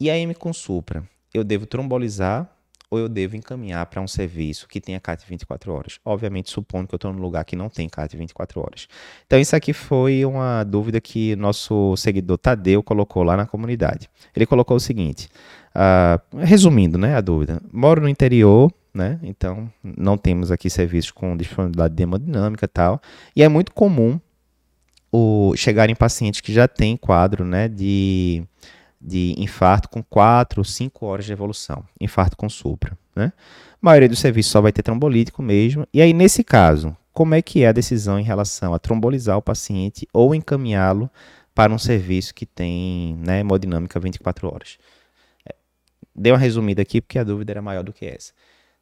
E a M com supra, eu devo trombolizar ou eu devo encaminhar para um serviço que tenha CAT 24 horas? Obviamente, supondo que eu estou num lugar que não tem CAT 24 horas. Então, isso aqui foi uma dúvida que nosso seguidor Tadeu colocou lá na comunidade. Ele colocou o seguinte, uh, resumindo né, a dúvida, moro no interior, né, então não temos aqui serviços com disponibilidade de hemodinâmica e tal, e é muito comum o, chegarem pacientes que já têm quadro né, de de infarto com 4 ou 5 horas de evolução, infarto com supra. Né? A maioria dos serviços só vai ter trombolítico mesmo. E aí, nesse caso, como é que é a decisão em relação a trombolizar o paciente ou encaminhá-lo para um serviço que tem né, hemodinâmica 24 horas? É, dei uma resumida aqui porque a dúvida era maior do que essa.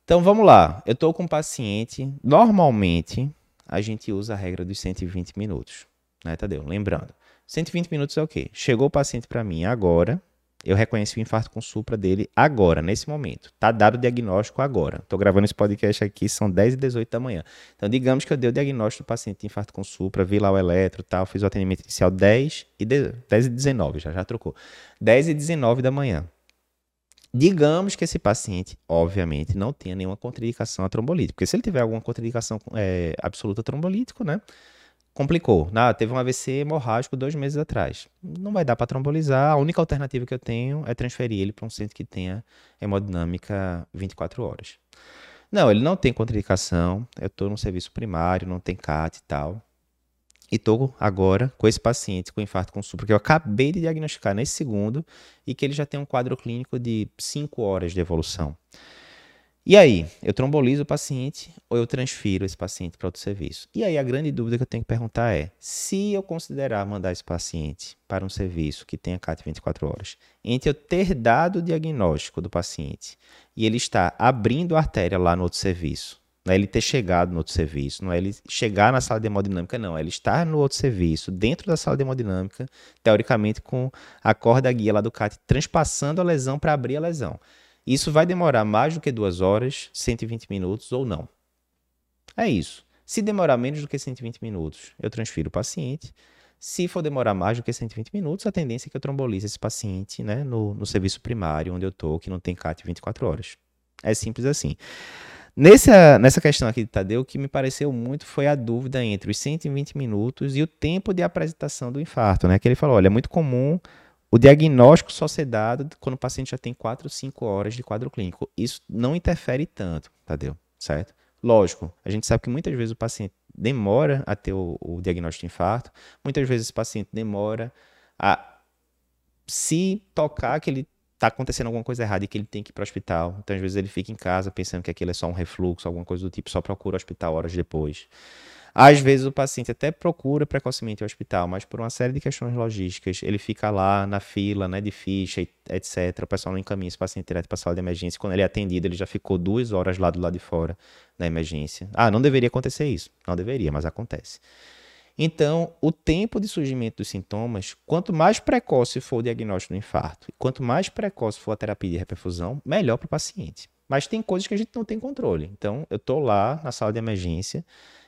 Então vamos lá. Eu estou com um paciente. Normalmente a gente usa a regra dos 120 minutos, né, Tadeu? Lembrando, 120 minutos é o quê? Chegou o paciente para mim agora, eu reconheci o infarto com supra dele agora, nesse momento. Tá dado o diagnóstico agora. Estou gravando esse podcast aqui, são 10 e 18 da manhã. Então, digamos que eu dei o diagnóstico do paciente de infarto com supra, vi lá o eletro tal, fiz o atendimento inicial 10 e, de, 10 e 19, já, já trocou. 10 e 19 da manhã. Digamos que esse paciente, obviamente, não tenha nenhuma contraindicação a trombolítico. Porque se ele tiver alguma contraindicação é, absoluta trombolítico, né? Complicou. Ah, teve um AVC hemorrágico dois meses atrás. Não vai dar para trombolizar. A única alternativa que eu tenho é transferir ele para um centro que tenha hemodinâmica 24 horas. Não, ele não tem contraindicação. Eu estou no serviço primário, não tem CAT e tal. E estou agora com esse paciente com infarto com supra, que eu acabei de diagnosticar nesse segundo e que ele já tem um quadro clínico de 5 horas de evolução. E aí, eu trombolizo o paciente ou eu transfiro esse paciente para outro serviço? E aí, a grande dúvida que eu tenho que perguntar é: se eu considerar mandar esse paciente para um serviço que tenha CAT 24 horas, entre eu ter dado o diagnóstico do paciente e ele estar abrindo a artéria lá no outro serviço, não é ele ter chegado no outro serviço, não é ele chegar na sala de hemodinâmica, não, é ele estar no outro serviço, dentro da sala de hemodinâmica, teoricamente com a corda guia lá do CAT transpassando a lesão para abrir a lesão. Isso vai demorar mais do que duas horas, 120 minutos ou não. É isso. Se demorar menos do que 120 minutos, eu transfiro o paciente. Se for demorar mais do que 120 minutos, a tendência é que eu trombolize esse paciente né, no, no serviço primário, onde eu estou, que não tem CAT 24 horas. É simples assim. Nessa, nessa questão aqui de Tadeu, o que me pareceu muito foi a dúvida entre os 120 minutos e o tempo de apresentação do infarto. Né? Que ele falou: olha, é muito comum o diagnóstico só ser dado quando o paciente já tem 4 ou 5 horas de quadro clínico. Isso não interfere tanto, Tadeu, certo? Lógico, a gente sabe que muitas vezes o paciente demora a ter o, o diagnóstico de infarto, muitas vezes o paciente demora a se tocar que ele está acontecendo alguma coisa errada e que ele tem que ir para o hospital. Então, às vezes, ele fica em casa pensando que aquilo é só um refluxo, alguma coisa do tipo, só procura o hospital horas depois. Às vezes o paciente até procura precocemente o hospital, mas por uma série de questões logísticas, ele fica lá na fila, né, de ficha, etc. O pessoal não encaminha esse paciente direto para a sala de emergência. Quando ele é atendido, ele já ficou duas horas lá do lado de fora da emergência. Ah, não deveria acontecer isso. Não deveria, mas acontece. Então, o tempo de surgimento dos sintomas, quanto mais precoce for o diagnóstico do infarto, quanto mais precoce for a terapia de reperfusão, melhor para o paciente. Mas tem coisas que a gente não tem controle. Então, eu estou lá na sala de emergência,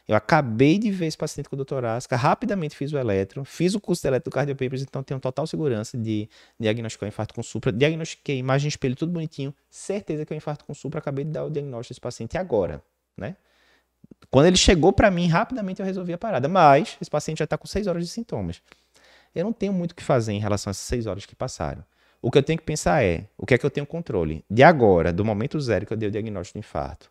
eu acabei de ver esse paciente com doutor Asca, rapidamente fiz o eletro, fiz o curso de eletrocardiopapers, então tenho total segurança de diagnosticar o infarto com supra. Diagnostiquei imagem espelho, tudo bonitinho, certeza que é um infarto com supra, acabei de dar o diagnóstico desse paciente agora, né? Quando ele chegou para mim, rapidamente eu resolvi a parada, mas esse paciente já está com 6 horas de sintomas. Eu não tenho muito o que fazer em relação a essas 6 horas que passaram. O que eu tenho que pensar é, o que é que eu tenho controle? De agora, do momento zero que eu dei o diagnóstico do infarto,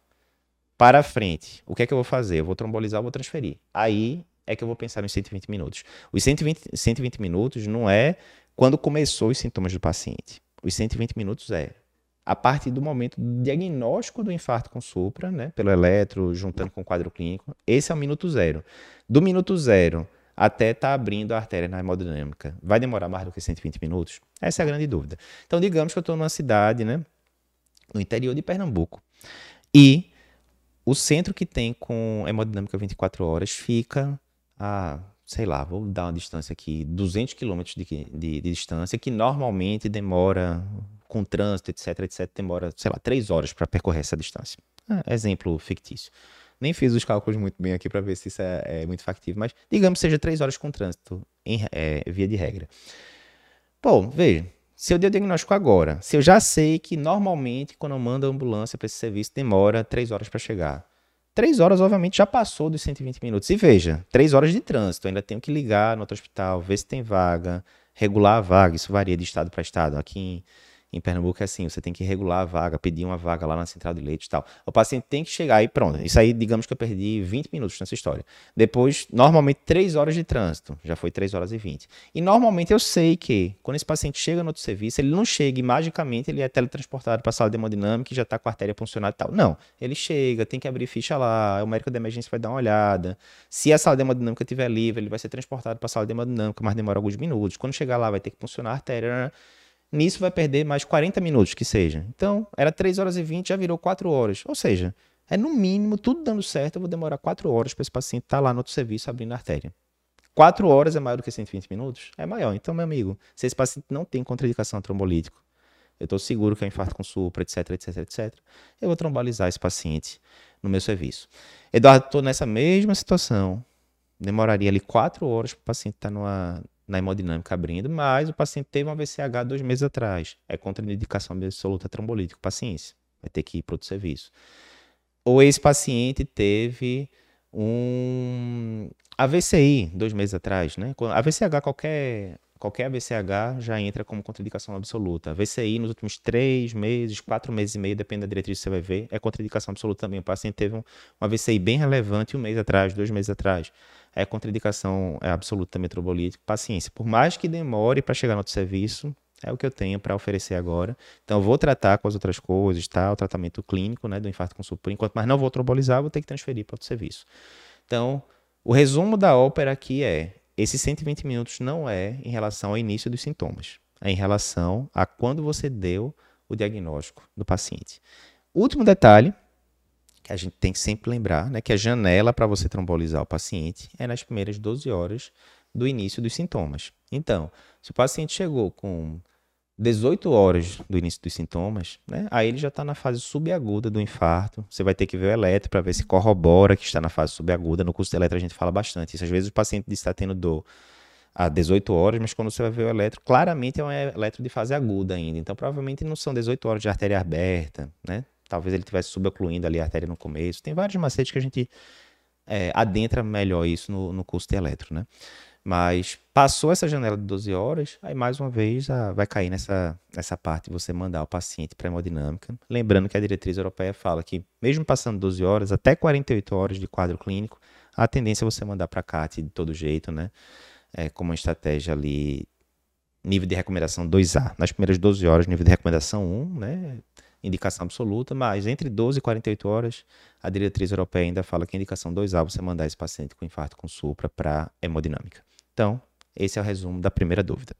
para frente, o que é que eu vou fazer? Eu vou trombolizar ou vou transferir? Aí é que eu vou pensar nos 120 minutos. Os 120, 120 minutos não é quando começou os sintomas do paciente. Os 120 minutos é a partir do momento do diagnóstico do infarto com supra, né, pelo eletro, juntando com o quadro clínico. Esse é o minuto zero. Do minuto zero até estar tá abrindo a artéria na hemodinâmica, vai demorar mais do que 120 minutos? Essa é a grande dúvida. Então, digamos que eu estou numa cidade, né, no interior de Pernambuco, e o centro que tem com hemodinâmica 24 horas fica a, sei lá, vou dar uma distância aqui, 200 quilômetros de, de, de, distância, que normalmente demora, com trânsito, etc, etc, demora, sei lá, 3 horas para percorrer essa distância. É, exemplo fictício. Nem fiz os cálculos muito bem aqui para ver se isso é, é, muito factível, mas digamos que seja 3 horas com trânsito, em, é, via de regra. Bom, veja, se eu der o diagnóstico agora, se eu já sei que normalmente quando eu mando a ambulância para esse serviço demora três horas para chegar. Três horas, obviamente, já passou dos 120 minutos. E veja, três horas de trânsito. Ainda tenho que ligar no outro hospital, ver se tem vaga, regular a vaga. Isso varia de estado para estado. Aqui em, em Pernambuco é assim, você tem que regular a vaga, pedir uma vaga lá na central de leite e tal. O paciente tem que chegar e pronto. Isso aí, digamos que eu perdi 20 minutos nessa história. Depois, normalmente, 3 horas de trânsito. Já foi 3 horas e 20. E normalmente eu sei que, quando esse paciente chega no outro serviço, ele não chega e magicamente ele é teletransportado para a sala de hemodinâmica e já está com a artéria funcionando e tal. Não. Ele chega, tem que abrir ficha lá, o médico de emergência vai dar uma olhada. Se a sala de hemodinâmica estiver livre, ele vai ser transportado para a sala de hemodinâmica, mas demora alguns minutos. Quando chegar lá, vai ter que funcionar a artéria. Nisso vai perder mais 40 minutos, que seja. Então, era 3 horas e 20, já virou 4 horas. Ou seja, é no mínimo, tudo dando certo, eu vou demorar 4 horas para esse paciente estar tá lá no outro serviço abrindo a artéria. 4 horas é maior do que 120 minutos? É maior. Então, meu amigo, se esse paciente não tem contraindicação trombolítico, eu estou seguro que é infarto com supra, etc, etc, etc, eu vou trombolizar esse paciente no meu serviço. Eduardo, estou nessa mesma situação. Demoraria ali 4 horas para o paciente estar tá numa, na hemodinâmica abrindo, mas o paciente teve um AVCH dois meses atrás. É contraindicação absoluta trombolítico, paciência. Vai ter que ir para outro serviço. Ou esse paciente teve um AVCI dois meses atrás, né? AVCH, qualquer, qualquer AVCH já entra como contraindicação absoluta. AVCI nos últimos três meses, quatro meses e meio, depende da diretriz que você vai ver, é contraindicação absoluta também. O paciente teve um, um AVCI bem relevante um mês atrás, dois meses atrás é contraindicação é absoluta metrobolítica, paciência. Por mais que demore para chegar no outro serviço, é o que eu tenho para oferecer agora. Então, eu vou tratar com as outras coisas, tá? O tratamento clínico, né, do infarto com por enquanto, mas não vou trombolizar, vou ter que transferir para outro serviço. Então, o resumo da ópera aqui é: esses 120 minutos não é em relação ao início dos sintomas, é em relação a quando você deu o diagnóstico do paciente. Último detalhe, a gente tem que sempre lembrar, né, que a janela para você trombolizar o paciente é nas primeiras 12 horas do início dos sintomas. Então, se o paciente chegou com 18 horas do início dos sintomas, né, aí ele já está na fase subaguda do infarto. Você vai ter que ver o eletro para ver se corrobora que está na fase subaguda. No curso de eletro a gente fala bastante isso. Às vezes o paciente está tendo dor a 18 horas, mas quando você vai ver o eletro, claramente é um eletro de fase aguda ainda. Então, provavelmente não são 18 horas de artéria aberta, né? Talvez ele tivesse subocluindo ali a artéria no começo. Tem vários macetes que a gente é, adentra melhor isso no, no curso de eletro, né? Mas passou essa janela de 12 horas, aí mais uma vez a, vai cair nessa, nessa parte de você mandar o paciente para hemodinâmica. Lembrando que a diretriz europeia fala que, mesmo passando 12 horas, até 48 horas de quadro clínico, a tendência é você mandar para CAT de todo jeito, né? É, como uma estratégia ali, nível de recomendação 2A. Nas primeiras 12 horas, nível de recomendação 1, né? Indicação absoluta, mas entre 12 e 48 horas, a diretriz europeia ainda fala que a indicação 2A você mandar esse paciente com infarto com supra para hemodinâmica. Então, esse é o resumo da primeira dúvida.